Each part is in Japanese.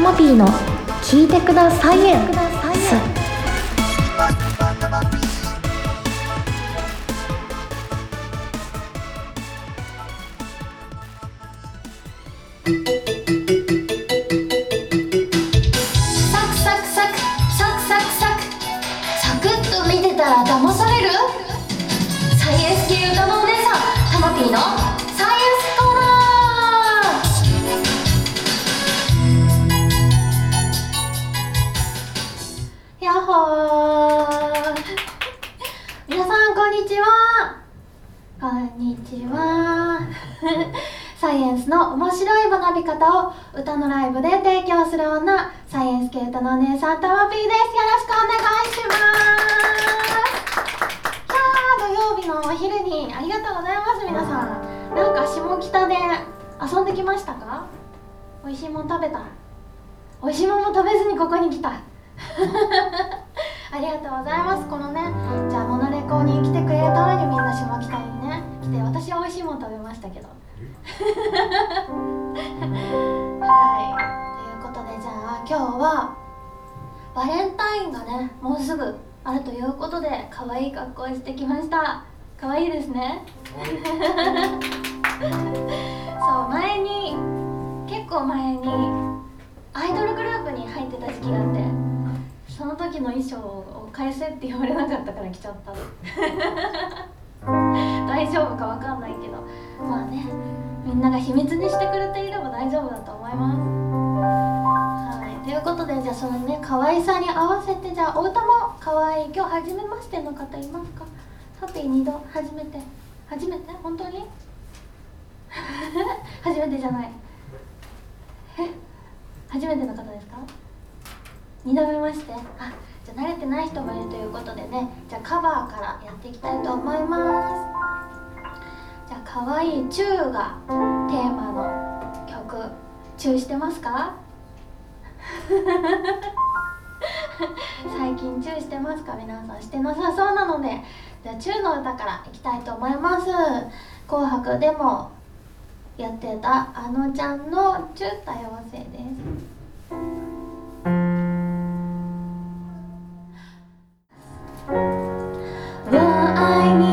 モピーの聞いてくださいエこんにちは。サイエンスの面白い学び方を歌のライブで提供する女サイエンス系歌のお姉さんたまぴーです。よろしくお願いします。さあ土曜日のお昼にありがとうございます皆さん。なんか下北で遊んできましたか？美味しいもん食べた美味しいもんも食べずにここに来た ありがとうございます。このねじゃあモノレコに来てくれたのにみんな下北にね来て私は美味しいもん食べましたけど。はい。ということでじゃあ今日はバレンタインがねもうすぐあるということで可愛い格好をしてきました。可愛いですね。そう前に結構前にアイドルグループに入ってた時期があってその時の衣装を返せって言われなかったから着ちゃった 大丈夫かわかんないけどまあねみんなが秘密にしてくれていれば大丈夫だと思います。はいということでじゃあそのね可愛さに合わせてじゃあお歌も可愛い今日初めましての方いますか？ハッピー二度初めて。初めて？本当に？初めてじゃない。え？初めての方ですか？二度目まして？あゃ慣れてない人もいるということでねじゃあカバーからやっていきたいと思います。じゃあ可愛いチューがテーマの曲チューしてますか？最近チューしてますか？皆さんしてなさそうなのでじゃあチューの歌からいきたいと思います。紅白でもやってたあのちゃんのチュー多様性です。我爱你。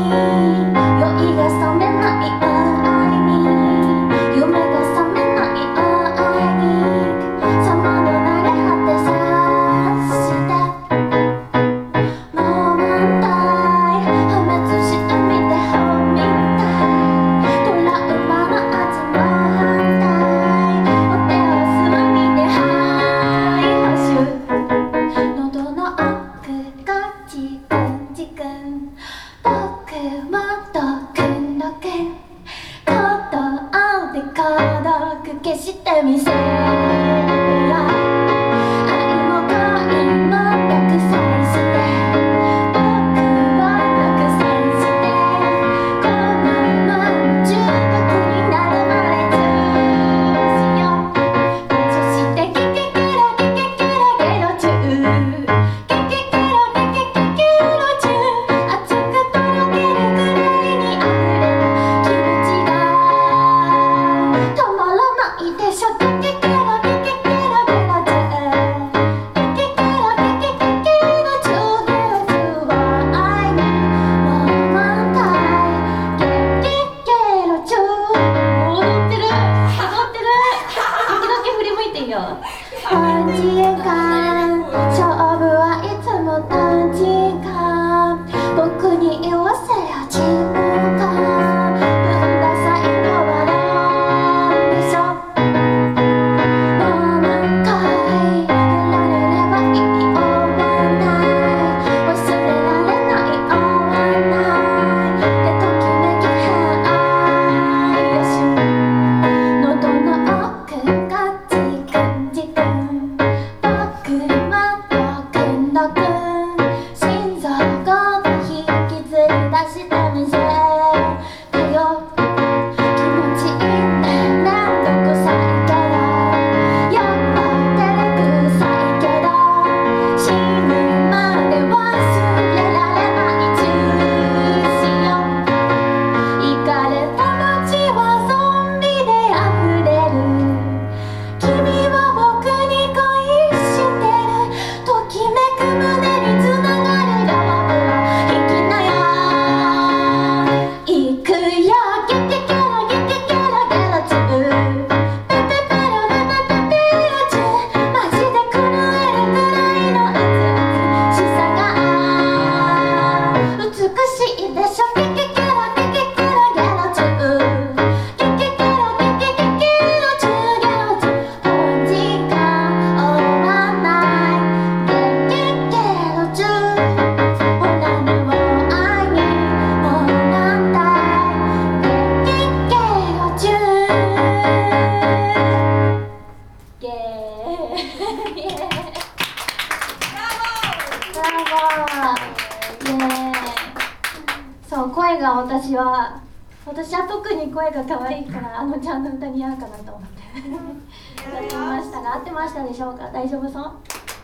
声が可愛いからあのちゃんの歌に合うかなと思って。やってみました。が合ってましたでしょうか？大丈夫そう？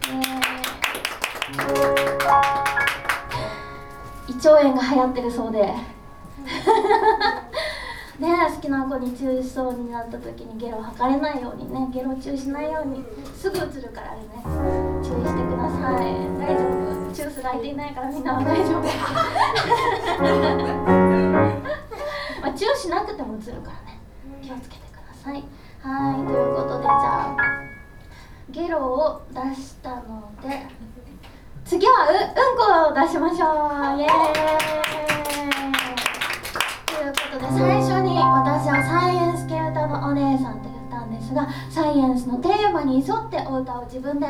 イエーイ胃腸炎が流行ってるそうで。ね好きな子にチューしそうになった時にゲロ吐かれないようにねゲロチューしないようにすぐ映るからね。注意してください。大丈夫。チューする相手いないからみんなは大丈夫しなくても映るからね。気をつけてください。はいということでじゃあゲロを出したので次はううんこを出しましょう。イエーイ。ということで最初に私はサイエンス系歌のお姉さんと言ったんですがサイエンスのテーマに沿ってお歌を自分で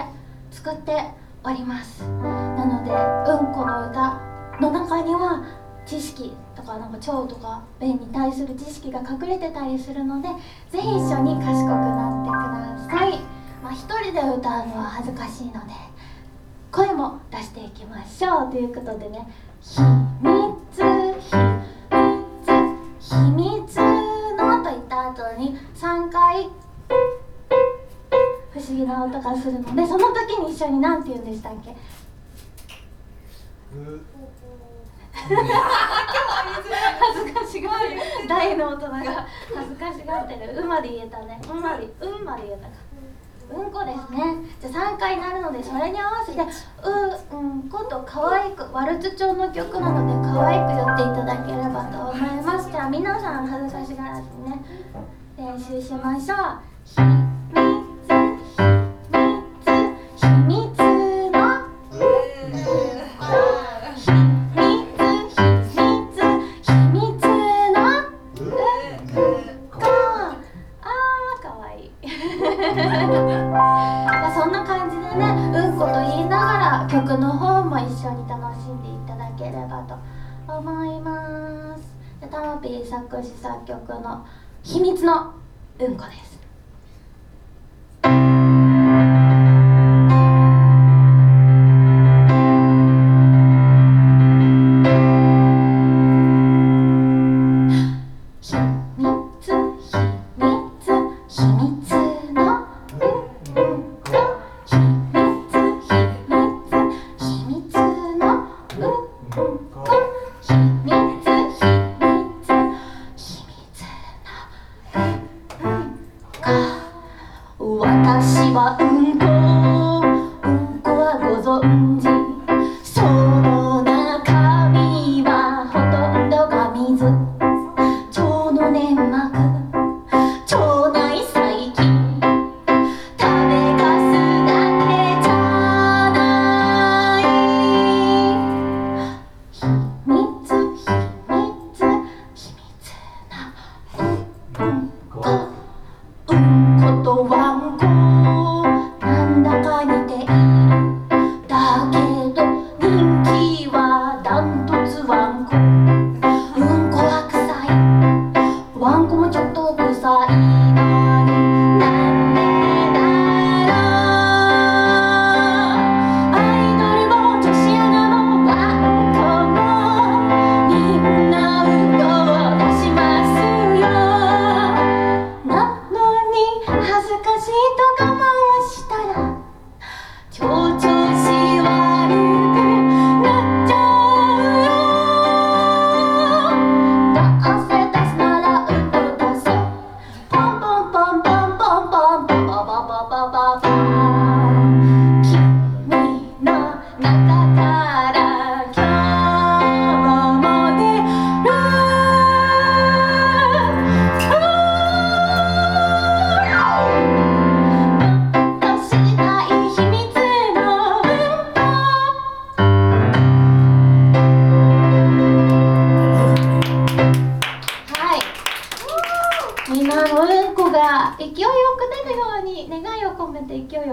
作っております。なのでうんこの歌の中には知識とかなんか腸とか便に対する知識が隠れてたりするのでぜひ一緒に賢くなってください。まあ一人で歌うのは恥ずかしいので声も出していきましょうということでね「秘密秘密秘密の」と言った後に3回不思議な音がするのでその時に一緒に何て言うんでしたっけ？恥ずかしがる大の大人が恥ずかしがってる「う」まで言えたね「うん」まで「うん」まで言えたか。うんこですね。じゃあ3回なるのでそれに合わせて「う」「うんこ」と可愛くワルツ調の曲なので可愛く言っていただければと思います。じゃあ皆さん恥ずかしがらずにね練習しましょう秘密の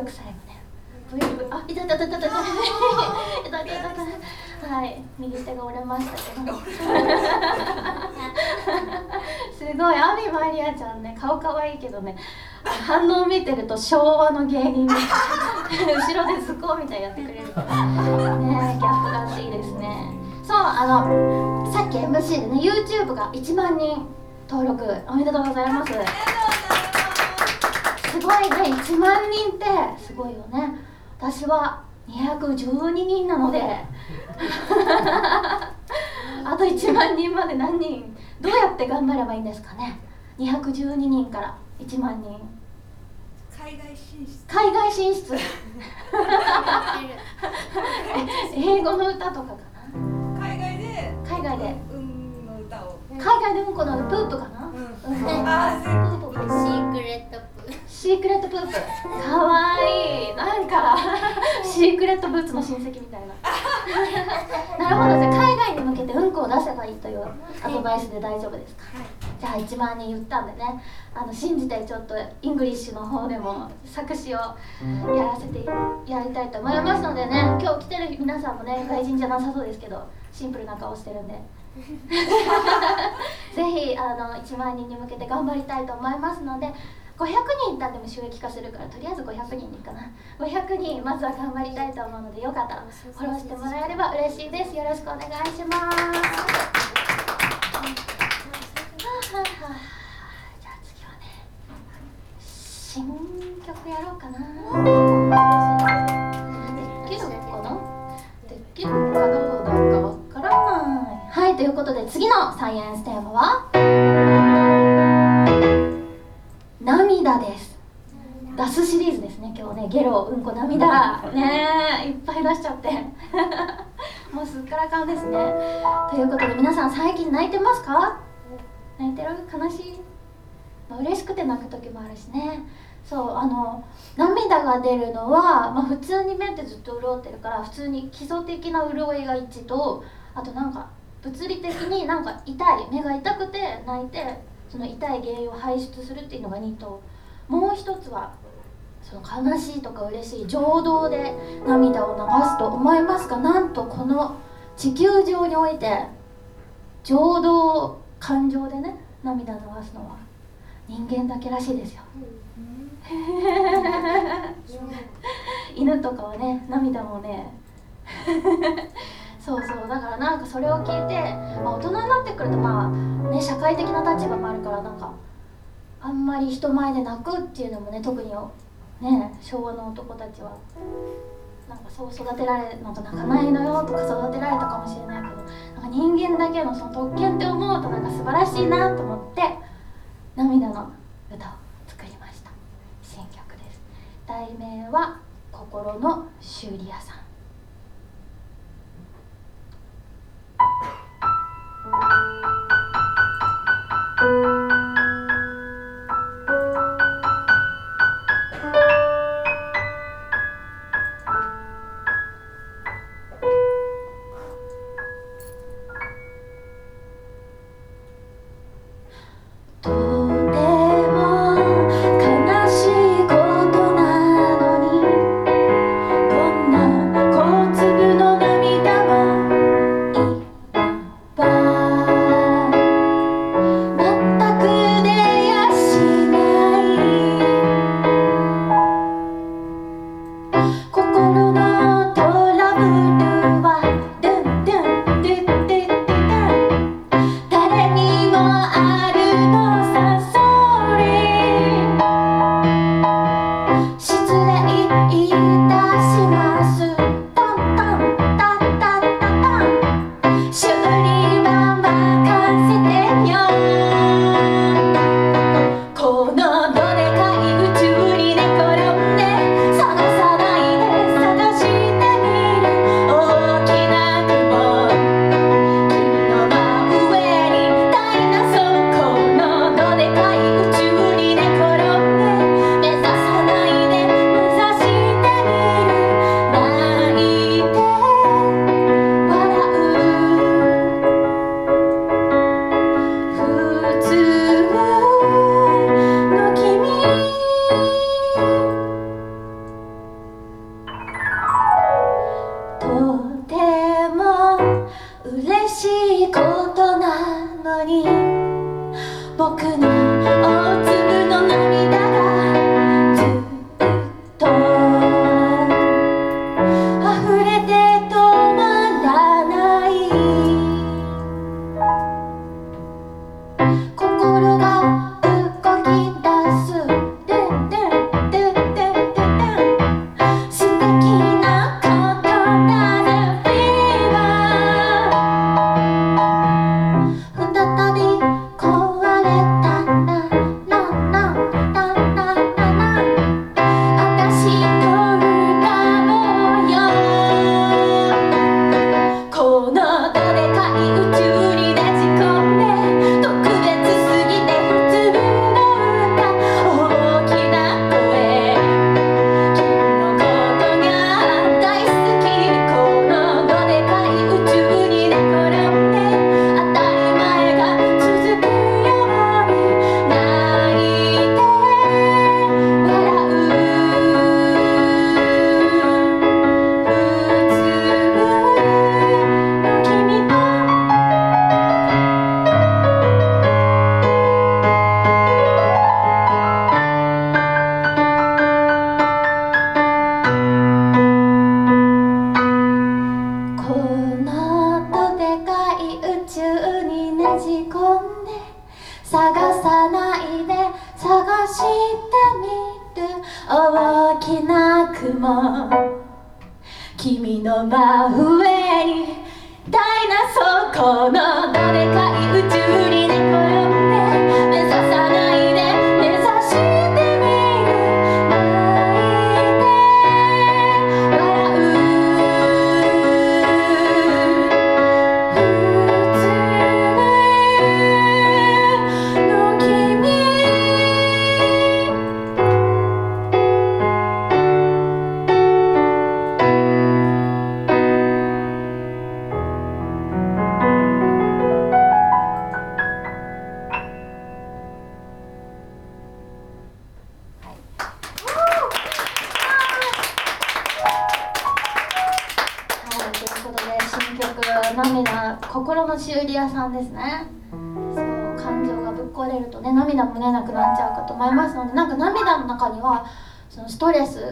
めて勢いよく最後ねブイブイあいたいたいたいたいたいたいたいたはい右手が折れましたけどすごいアミマリアちゃんね顔可愛いけどね反応見てると昭和の芸人みたい後ろで図工みたいやってくれるからねギャップがあっていいですねそうあのさっき MC でね YouTube が1万人登録おめでとうございますすごいね。1万人ってすごいよね。私は212人なので。あと1万人まで何人どうやって頑張ればいいんですかね。212人から1万人。海外進出。海外進出。英語の歌とかかな？海外で。海外で。うんの歌を。海外でうんこのプープかな、うん。うん。あープーププープシークレットプsecret poop かわいい。なんか シークレットブーツの親戚みたいな。なるほど。じゃあ海外に向けてうんこを出せばいいというアドバイスで大丈夫ですか？じゃあ1万人行ったんでね。あの信じてちょっと English の方でも作詞をやらせてやりたいと思いますのでね。今日来てる皆さんもね外人じゃなさそうですけどシンプルな顔してるんで。ぜひあの1万人に向けて頑張りたいと思いますので500人たっても収益化するからとりあえず500人でいいかな。500人まずは頑張りたいと思うのでよかったらフォローしてもらえれば嬉しいです。よろしくお願いします。じゃあ次はね新曲やろうかな。できるかな？できるかどうだかわからない。はいということで次のサイエンステーマは？涙です。出すシリーズですね。今日ねゲロうんこ涙。ねえいっぱい出しちゃって。もうすっからかんですね。ということで皆さん最近泣いてますか？泣いてる？悲しい、まあ、嬉しくて泣く時もあるしね。そうあの涙が出るのは、まあ、普通に目ってずっと潤ってるから普通に基礎的な潤いが1とあとなんか物理的になんか痛い目が痛くて泣いてその痛い原因を排出するっていうのが2ともう一つはその悲しいとか嬉しい情動で涙を流すと思いますがなんとこの地球上において情動感情でね涙流すのは人間だけらしいですよ。犬とかはね涙もねそうそうだからなんかそれを聞いて、まあ、大人になってくるとまあね社会的な立場もあるからなんかあんまり人前で泣くっていうのもね特にね昭和の男たちはなんかそう育てられなんか泣かないのよとか育てられたかもしれないけどなんか人間だけのその特権って思うとなんか素晴らしいなと思って涙の歌を作りました。新曲です。題名は「心の修理屋さん」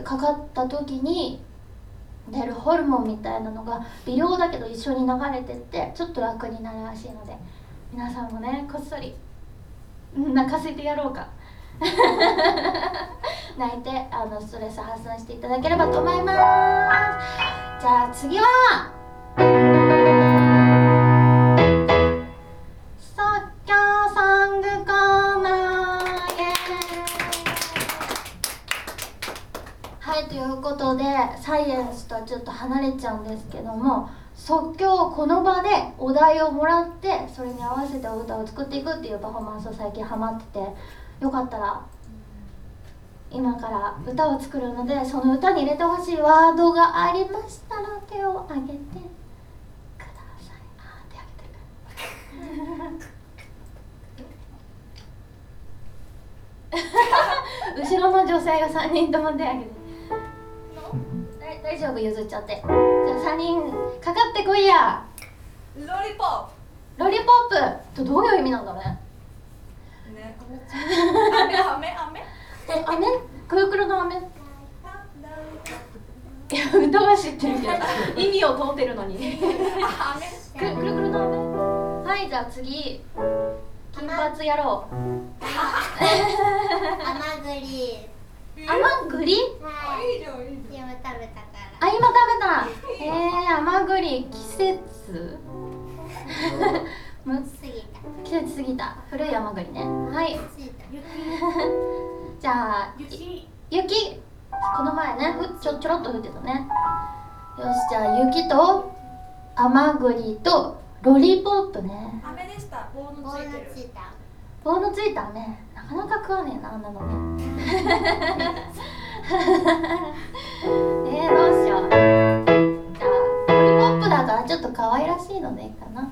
かかった時に出るホルモンみたいなのが微量だけど一緒に流れてってちょっと楽になるらしいので皆さんもねこっそり泣かせてやろうか。泣いてあのストレス発散していただければと思います。じゃあ次は。サイエンスとはちょっと離れちゃうんですけども即興この場でお題をもらってそれに合わせてお歌を作っていくっていうパフォーマンスを最近ハマっててよかったら今から歌を作るのでその歌に入れてほしいワードがありましたら手を挙げてください。あー手挙げてる。後ろの女性が3人とも手挙げて大大丈夫譲っちゃって。じゃあ3人かかってこいや。ロリポロリポップ。とどういう意味なんだろうね。ップね。雨雨雨？え飴くるくるの飴いや歌は知ってるけど。意味を問うてるのに。くるくるの飴はいじゃあ次。金髪やろう。甘栗甘栗？はいいいじゃん。いいじ今食べた。からあ今食べたえー、甘栗。季節？む過ぎた。季節過ぎた。古い甘栗ね。はい。じゃあ雪。雪。この前ねふちょちょろっと降ってたね。よしじゃあ雪と甘栗とロリポップね。雨でした。棒の棒のついてる。ついた。棒のついたねなかなか食わねえなあんなの。ね えー、どうしよう。じゃあロリポップだからちょっと可愛らしいのでいいかな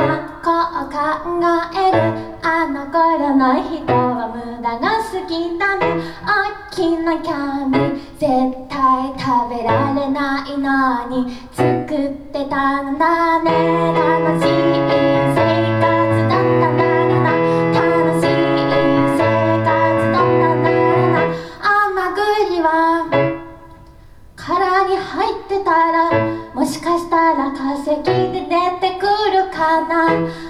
こう考えるあの頃の人は無駄が好きだね大きなキャンディ絶対食べられないのに作ってたんだね楽しい生活だったんだな楽しい生活だったんだな甘栗は殻に入ってたらもしかしたら化石くる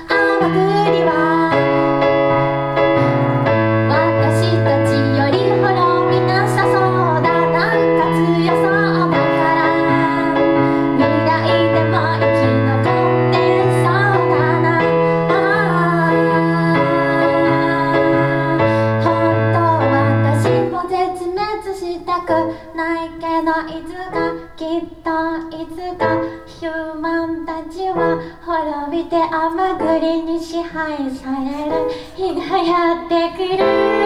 いつかヒューマンたちは滅びて甘栗に支配される。日がやってくる。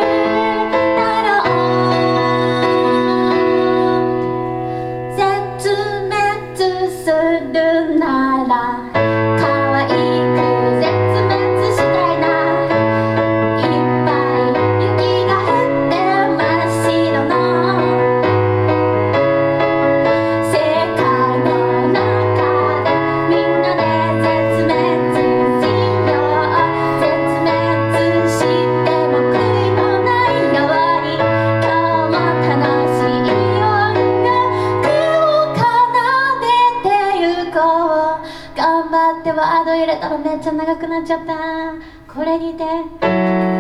ちゃ長くなっちゃった。これにて今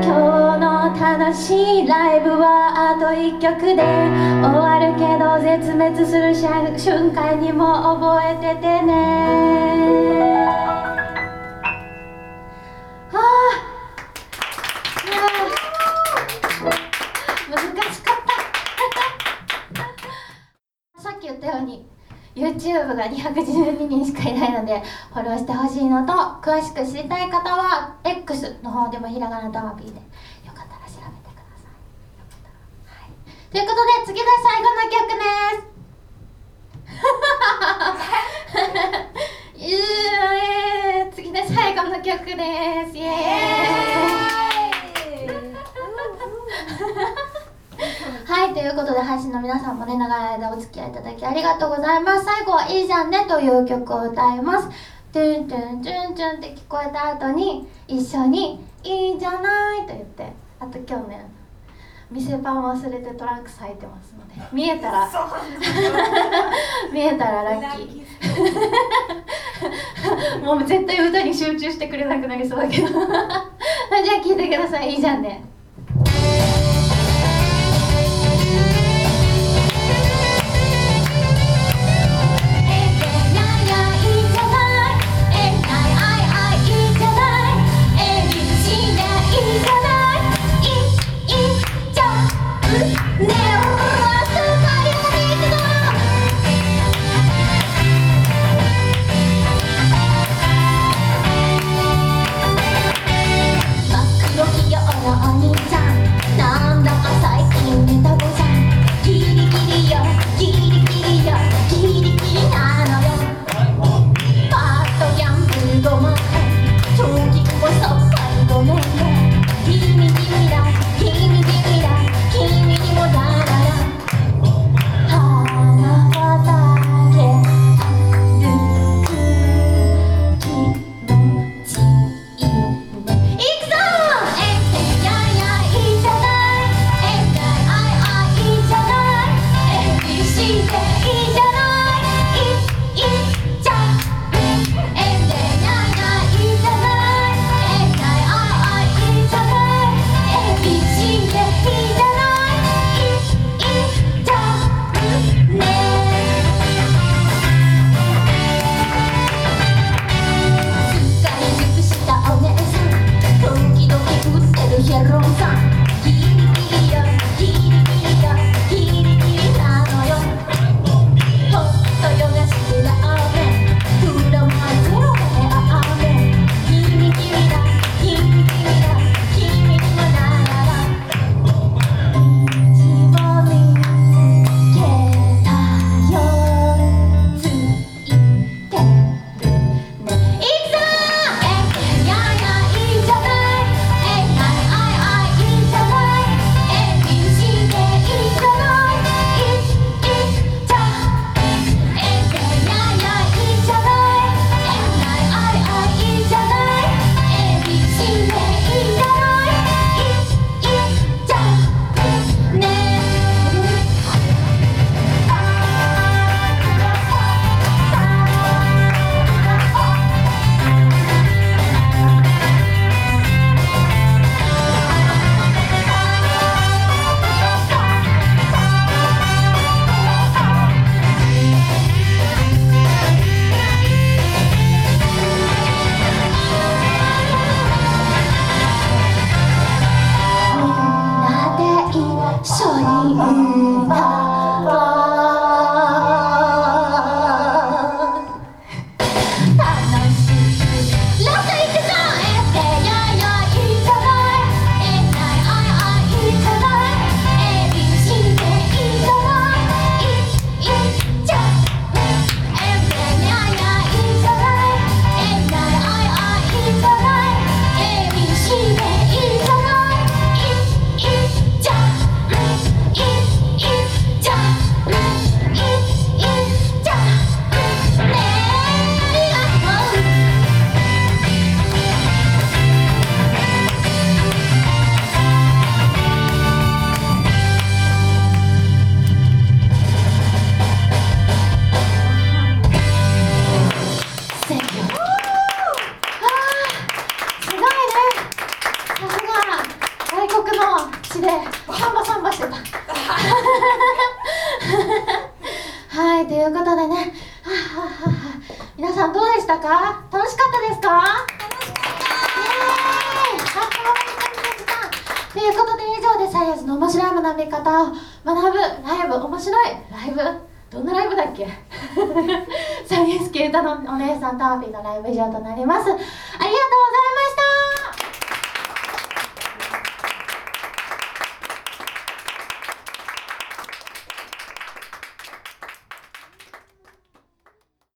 日の楽しいライブはあと1曲で終わるけど絶滅する瞬間にも覚えててね。はあいや難しかった。さっき言ったように YouTube が212人しかいないのでフォローしてほしいのと詳しく知りたい方は X の方でもひらがなとアピーでよかったら調べてください。よかったらはい。ということで次が最後の曲です。イエーイ。次で最後の曲です。イエーイ はい、ということで配信の皆さんもね、長い間お付き合いいただきありがとうございます。最後は「いいじゃんね」という曲を歌います。トゥントゥントゥントゥンって聞こえた後に一緒に「いいじゃない」と言ってあと今日ね店パン忘れてトランクス履いてますので見えたら 見えたらラッキー。もう絶対歌に集中してくれなくなりそうだけど。じゃあ聞いてください。いいじゃんねりのライブ以上とな